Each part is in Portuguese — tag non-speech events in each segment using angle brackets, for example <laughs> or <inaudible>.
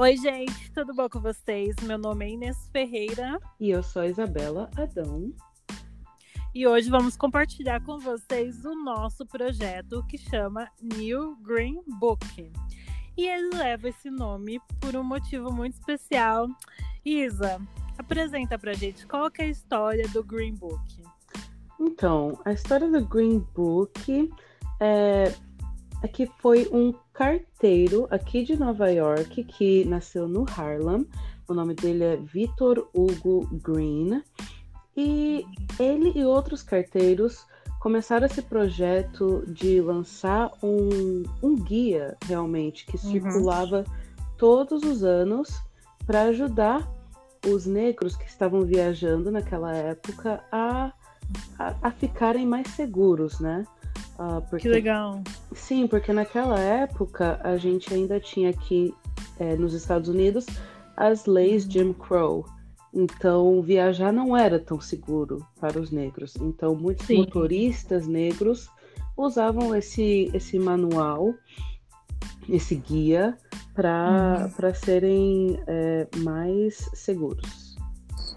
Oi, gente, tudo bom com vocês? Meu nome é Inês Ferreira. E eu sou a Isabela Adão. E hoje vamos compartilhar com vocês o nosso projeto que chama New Green Book. E ele leva esse nome por um motivo muito especial. Isa, apresenta pra gente qual é a história do Green Book. Então, a história do Green Book é, é que foi um carteiro aqui de Nova York que nasceu no Harlem. O nome dele é Victor Hugo Green. E ele e outros carteiros começaram esse projeto de lançar um, um guia realmente que uhum. circulava todos os anos para ajudar os negros que estavam viajando naquela época a, a, a ficarem mais seguros, né? Uh, porque, que legal. Sim, porque naquela época a gente ainda tinha aqui é, nos Estados Unidos as leis. Jim Crow. Então, viajar não era tão seguro para os negros. Então, muitos Sim. motoristas negros usavam esse, esse manual, esse guia, para uhum. serem é, mais seguros.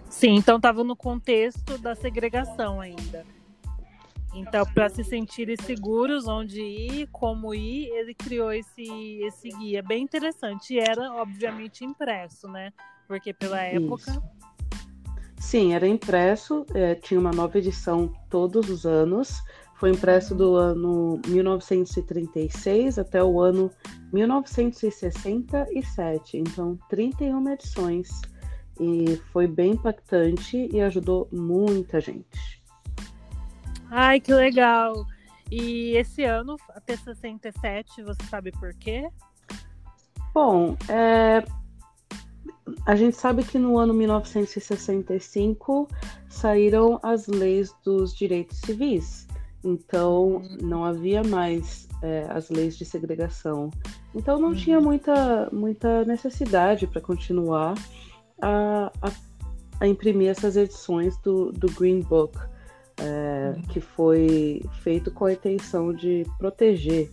Sim, então estava no contexto da segregação ainda. Então, para se sentirem seguros onde ir, como ir, ele criou esse, esse guia bem interessante. E era, obviamente, impresso, né? Porque pela época. Isso. Sim, era impresso, é, tinha uma nova edição todos os anos. Foi impresso do ano 1936 até o ano 1967, então 31 edições. E foi bem impactante e ajudou muita gente. Ai, que legal! E esse ano, até 67, você sabe por quê? Bom, é, a gente sabe que no ano 1965 saíram as leis dos direitos civis. Então não havia mais é, as leis de segregação. Então não uhum. tinha muita, muita necessidade para continuar a, a, a, imprimir essas edições do, do Green Book, que foi feito com a intenção de proteger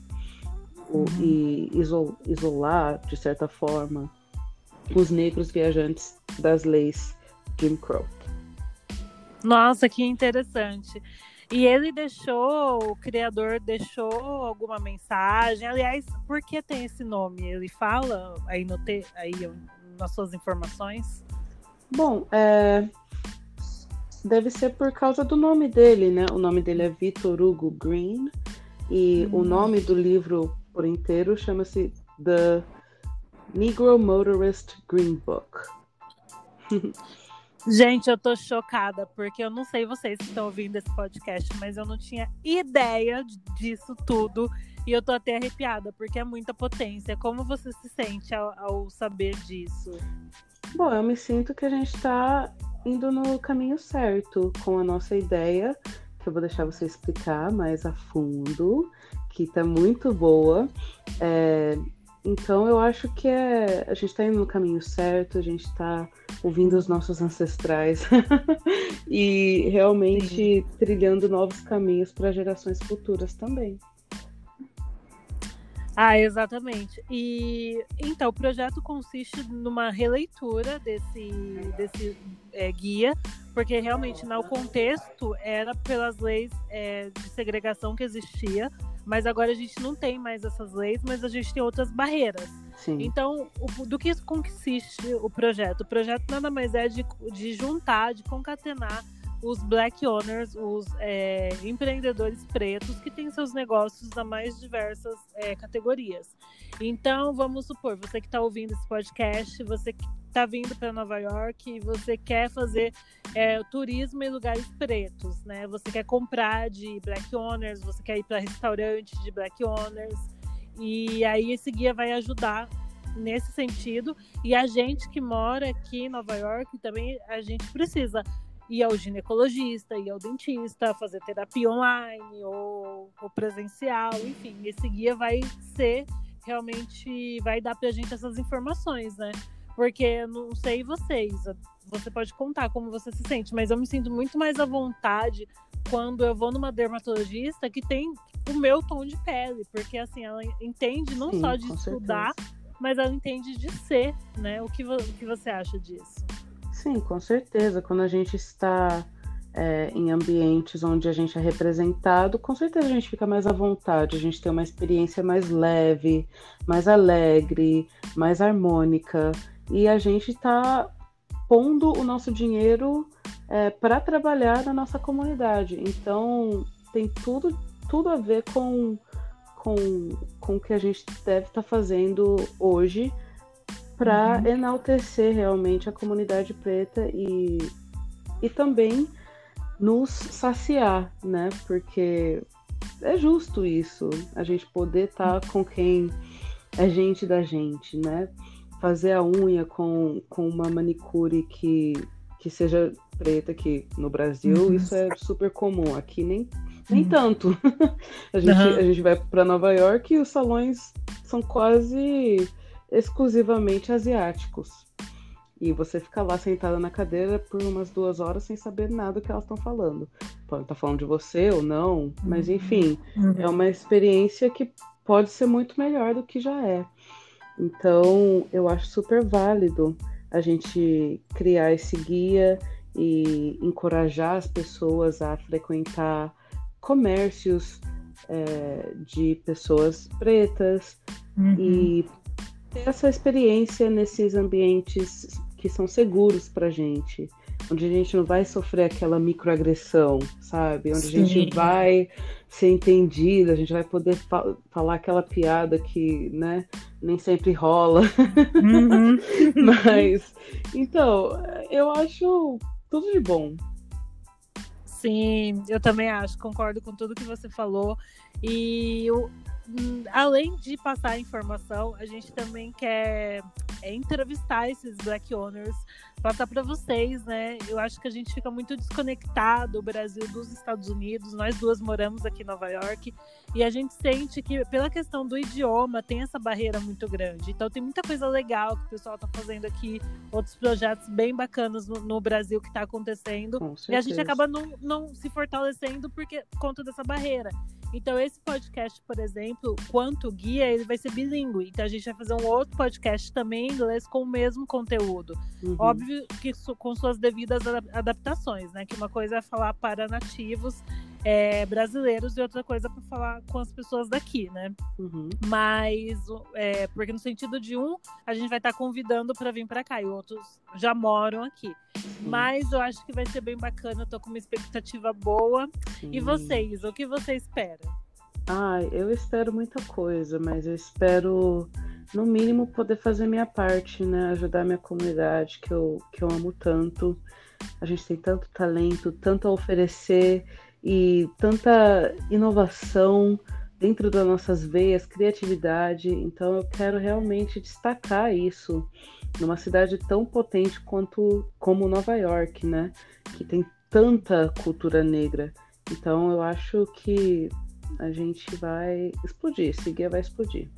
uhum. o, e isolar, de certa forma, os negros viajantes das leis Jim Crow. Nossa, que interessante. E ele deixou, o criador deixou alguma mensagem. Aliás, por que tem esse nome? Ele fala aí, no te, aí nas suas informações? Bom, é... deve ser por causa do nome dele, né? O nome dele é Victor Hugo Green. E hum. o nome do livro por inteiro chama-se The Negro Motorist Green Book. <laughs> Gente, eu tô chocada, porque eu não sei vocês que estão ouvindo esse podcast, mas eu não tinha ideia disso tudo. E eu tô até arrepiada, porque é muita potência. Como você se sente ao, ao saber disso? Bom, eu me sinto que a gente tá indo no caminho certo com a nossa ideia, que eu vou deixar você explicar mais a fundo, que tá muito boa. É, então eu acho que é, a gente está indo no caminho certo, a gente está ouvindo os nossos ancestrais <laughs> e realmente Sim. trilhando novos caminhos para gerações futuras também. Ah, exatamente. E então o projeto consiste numa releitura desse, desse é, guia, porque realmente no contexto era pelas leis é, de segregação que existia mas agora a gente não tem mais essas leis, mas a gente tem outras barreiras. Sim. Então, o, do que consiste o projeto? O projeto nada mais é de, de juntar, de concatenar os black owners, os é, empreendedores pretos que têm seus negócios das mais diversas é, categorias. Então, vamos supor, você que está ouvindo esse podcast, você que está vindo para Nova York e você quer fazer é, turismo em lugares pretos, né? Você quer comprar de black owners, você quer ir para restaurantes de black owners. E aí esse guia vai ajudar nesse sentido. E a gente que mora aqui em Nova York também a gente precisa ir ao ginecologista, ir ao dentista, fazer terapia online ou, ou presencial, enfim, esse guia vai ser realmente vai dar pra gente essas informações, né? Porque eu não sei vocês, você pode contar como você se sente, mas eu me sinto muito mais à vontade quando eu vou numa dermatologista que tem o meu tom de pele, porque assim, ela entende não Sim, só de estudar certeza. mas ela entende de ser, né? O que, o que você acha disso? Sim, com certeza. Quando a gente está é, em ambientes onde a gente é representado, com certeza a gente fica mais à vontade, a gente tem uma experiência mais leve, mais alegre, mais harmônica, e a gente está pondo o nosso dinheiro é, para trabalhar na nossa comunidade. Então, tem tudo, tudo a ver com, com, com o que a gente deve estar tá fazendo hoje para uhum. enaltecer realmente a comunidade preta e, e também nos saciar, né? Porque é justo isso, a gente poder estar tá com quem é gente da gente, né? Fazer a unha com, com uma manicure que, que seja preta, que no Brasil uhum. isso é super comum, aqui nem, nem uhum. tanto. <laughs> a, gente, uhum. a gente vai para Nova York e os salões são quase exclusivamente asiáticos. E você fica lá sentada na cadeira por umas duas horas sem saber nada do que elas estão falando. Pode estar tá falando de você ou não, mas uhum. enfim, uhum. é uma experiência que pode ser muito melhor do que já é. Então, eu acho super válido a gente criar esse guia e encorajar as pessoas a frequentar comércios é, de pessoas pretas uhum. e ter essa experiência nesses ambientes que são seguros pra gente. Onde a gente não vai sofrer aquela microagressão, sabe? Onde Sim. a gente vai ser entendida, a gente vai poder fa falar aquela piada que, né, nem sempre rola. Uhum. <laughs> Mas, então, eu acho tudo de bom. Sim, eu também acho, concordo com tudo que você falou. E eu, além de passar informação, a gente também quer é, entrevistar esses Black Owners, passar para vocês, né? Eu acho que a gente fica muito desconectado, o Brasil dos Estados Unidos. Nós duas moramos aqui em Nova York e a gente sente que, pela questão do idioma, tem essa barreira muito grande. Então, tem muita coisa legal que o pessoal está fazendo aqui, outros projetos bem bacanas no, no Brasil que está acontecendo. E a gente acaba não, não se fortalecendo porque conta dessa barreira. Então, esse podcast, por exemplo, quanto guia, ele vai ser bilíngue. Então, a gente vai fazer um outro podcast também em inglês com o mesmo conteúdo. Uhum. Óbvio que com suas devidas adaptações, né? Que uma coisa é falar para nativos é, brasileiros e outra coisa para falar com as pessoas daqui, né? Uhum. Mas, é, porque no sentido de um, a gente vai estar tá convidando para vir para cá e outros já moram aqui. Mas eu acho que vai ser bem bacana, eu tô com uma expectativa boa. E vocês, o que você espera? Ah, eu espero muita coisa, mas eu espero, no mínimo, poder fazer minha parte, né? Ajudar minha comunidade, que eu, que eu amo tanto. A gente tem tanto talento, tanto a oferecer e tanta inovação dentro das nossas veias, criatividade. Então eu quero realmente destacar isso numa cidade tão potente quanto como Nova York, né? Que tem tanta cultura negra. Então eu acho que a gente vai explodir, esse guia vai explodir.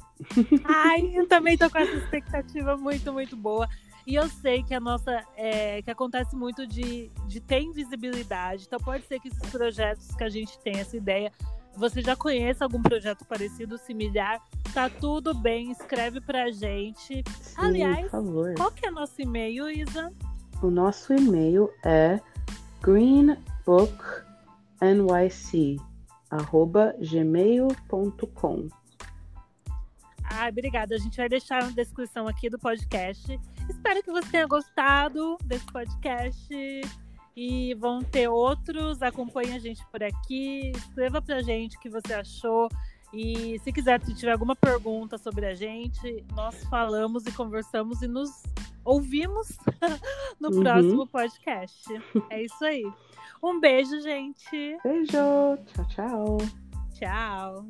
Ai, eu também tô com essa expectativa muito, muito boa. E eu sei que a nossa. É, que acontece muito de, de ter invisibilidade. Então pode ser que esses projetos que a gente tem, essa ideia, você já conhece algum projeto parecido, similar, tá tudo bem, escreve pra gente. Sim, Aliás, qual que é nosso e-mail, Isa? O nosso e-mail é greenbooknyc@gmail.com. Ah, obrigada. A gente vai deixar na descrição aqui do podcast Espero que você tenha gostado desse podcast. E vão ter outros. Acompanhe a gente por aqui. Escreva pra gente o que você achou. E se quiser, se tiver alguma pergunta sobre a gente, nós falamos e conversamos e nos ouvimos <laughs> no uhum. próximo podcast. É isso aí. Um beijo, gente. Beijo. Tchau, tchau. Tchau.